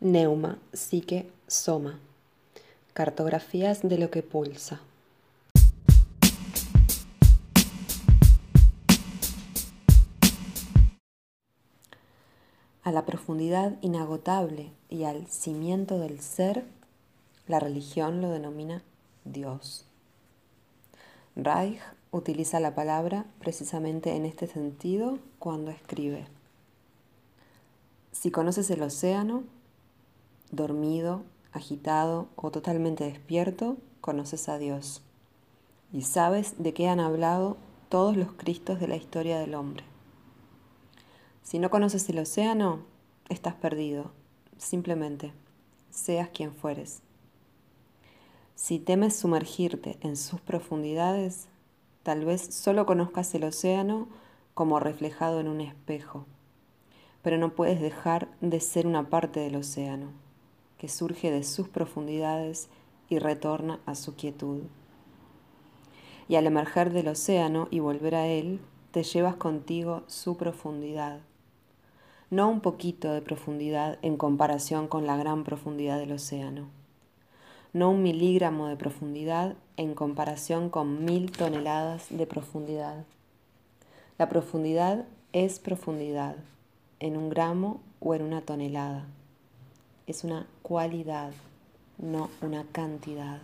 Neuma, psique, soma. Cartografías de lo que pulsa. A la profundidad inagotable y al cimiento del ser, la religión lo denomina Dios. Reich utiliza la palabra precisamente en este sentido cuando escribe. Si conoces el océano, dormido, agitado o totalmente despierto, conoces a Dios y sabes de qué han hablado todos los Cristos de la historia del hombre. Si no conoces el océano, estás perdido, simplemente, seas quien fueres. Si temes sumergirte en sus profundidades, tal vez solo conozcas el océano como reflejado en un espejo, pero no puedes dejar de ser una parte del océano que surge de sus profundidades y retorna a su quietud. Y al emerger del océano y volver a él, te llevas contigo su profundidad. No un poquito de profundidad en comparación con la gran profundidad del océano. No un miligramo de profundidad en comparación con mil toneladas de profundidad. La profundidad es profundidad, en un gramo o en una tonelada es una cualidad, no una cantidad.